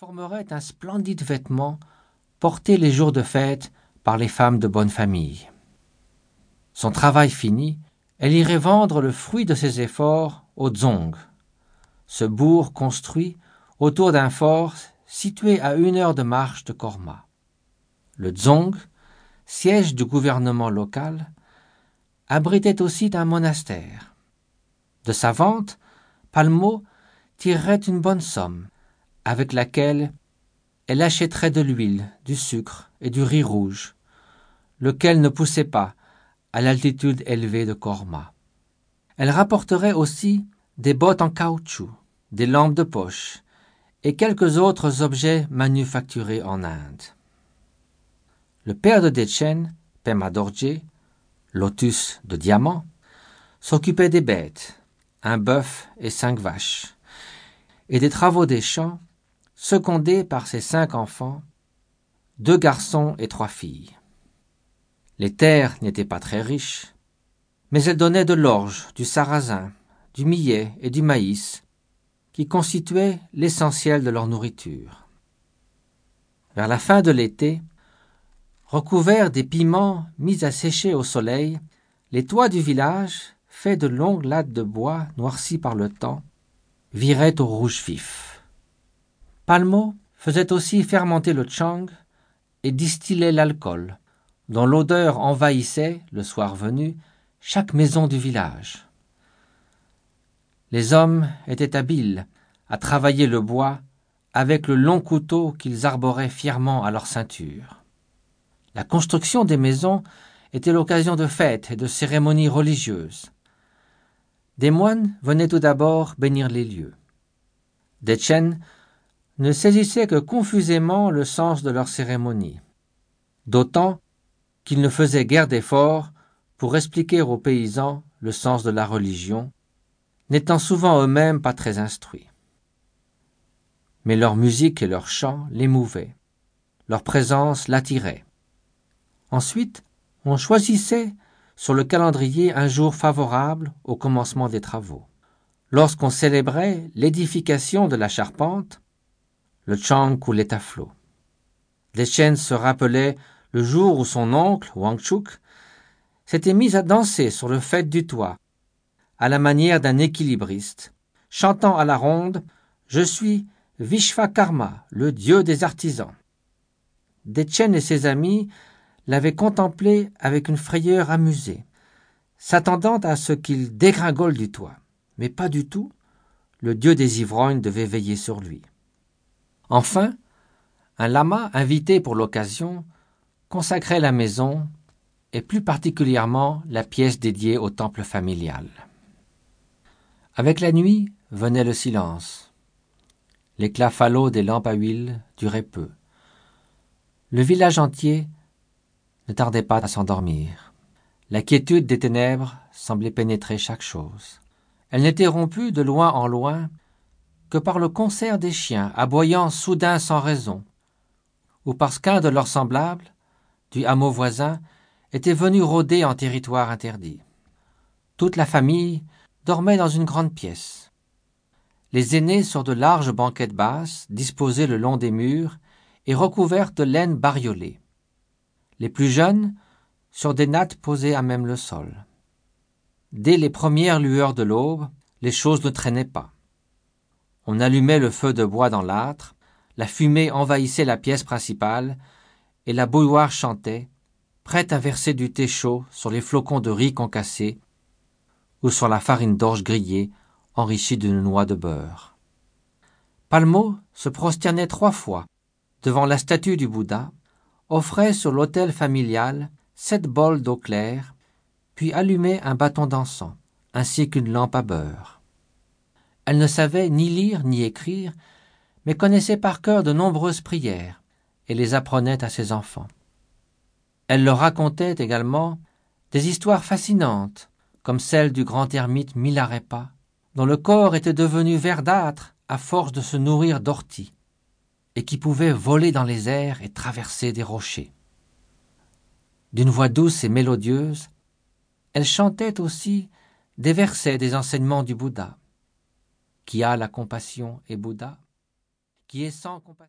formerait un splendide vêtement porté les jours de fête par les femmes de bonne famille. Son travail fini, elle irait vendre le fruit de ses efforts au Dzong, ce bourg construit autour d'un fort situé à une heure de marche de Korma. Le Dzong, siège du gouvernement local, abritait aussi un monastère. De sa vente, Palmo tirerait une bonne somme, avec laquelle elle achèterait de l'huile, du sucre et du riz rouge, lequel ne poussait pas à l'altitude élevée de Korma. Elle rapporterait aussi des bottes en caoutchouc, des lampes de poche et quelques autres objets manufacturés en Inde. Le père de Dechen, Pema Dorje, lotus de diamant, s'occupait des bêtes, un bœuf et cinq vaches, et des travaux des champs, secondé par ses cinq enfants, deux garçons et trois filles. Les terres n'étaient pas très riches, mais elles donnaient de l'orge, du sarrasin, du millet et du maïs, qui constituaient l'essentiel de leur nourriture. Vers la fin de l'été, recouverts des piments mis à sécher au soleil, les toits du village, faits de longues lattes de bois noircies par le temps, viraient au rouge vif. Palmo faisait aussi fermenter le chang et distillait l'alcool, dont l'odeur envahissait, le soir venu, chaque maison du village. Les hommes étaient habiles à travailler le bois avec le long couteau qu'ils arboraient fièrement à leur ceinture. La construction des maisons était l'occasion de fêtes et de cérémonies religieuses. Des moines venaient tout d'abord bénir les lieux. Dechen ne saisissait que confusément le sens de leurs cérémonies, d'autant qu'ils ne faisaient guère d'efforts pour expliquer aux paysans le sens de la religion, n'étant souvent eux-mêmes pas très instruits. Mais leur musique et leur chant l'émouvaient, leur présence l'attirait. Ensuite, on choisissait sur le calendrier un jour favorable au commencement des travaux. Lorsqu'on célébrait l'édification de la charpente, le chang coulait à flot. Chaînes se rappelaient le jour où son oncle, Wangchuk, s'était mis à danser sur le fait du toit, à la manière d'un équilibriste, chantant à la ronde Je suis Vishvakarma, le dieu des artisans. Dechen et ses amis l'avaient contemplé avec une frayeur amusée, s'attendant à ce qu'il dégringole du toit. Mais pas du tout, le dieu des ivrognes devait veiller sur lui. Enfin, un lama invité pour l'occasion consacrait la maison et plus particulièrement la pièce dédiée au temple familial. Avec la nuit venait le silence. L'éclat falot des lampes à huile durait peu. Le village entier ne tardait pas à s'endormir. La quiétude des ténèbres semblait pénétrer chaque chose. Elle n'était rompue de loin en loin que par le concert des chiens aboyant soudain sans raison, ou parce qu'un de leurs semblables, du hameau voisin, était venu rôder en territoire interdit. Toute la famille dormait dans une grande pièce. Les aînés sur de larges banquettes basses, disposées le long des murs et recouvertes de laine bariolée. Les plus jeunes sur des nattes posées à même le sol. Dès les premières lueurs de l'aube, les choses ne traînaient pas. On allumait le feu de bois dans l'âtre, la fumée envahissait la pièce principale, et la bouilloire chantait, prête à verser du thé chaud sur les flocons de riz concassés ou sur la farine d'orge grillée enrichie d'une noix de beurre. Palmo se prosternait trois fois devant la statue du Bouddha, offrait sur l'autel familial sept bols d'eau claire, puis allumait un bâton d'encens, ainsi qu'une lampe à beurre. Elle ne savait ni lire ni écrire, mais connaissait par cœur de nombreuses prières et les apprenait à ses enfants. Elle leur racontait également des histoires fascinantes, comme celle du grand ermite Milarepa, dont le corps était devenu verdâtre à force de se nourrir d'orties, et qui pouvait voler dans les airs et traverser des rochers. D'une voix douce et mélodieuse, elle chantait aussi des versets des enseignements du Bouddha. Qui a la compassion est Bouddha, qui est sans compassion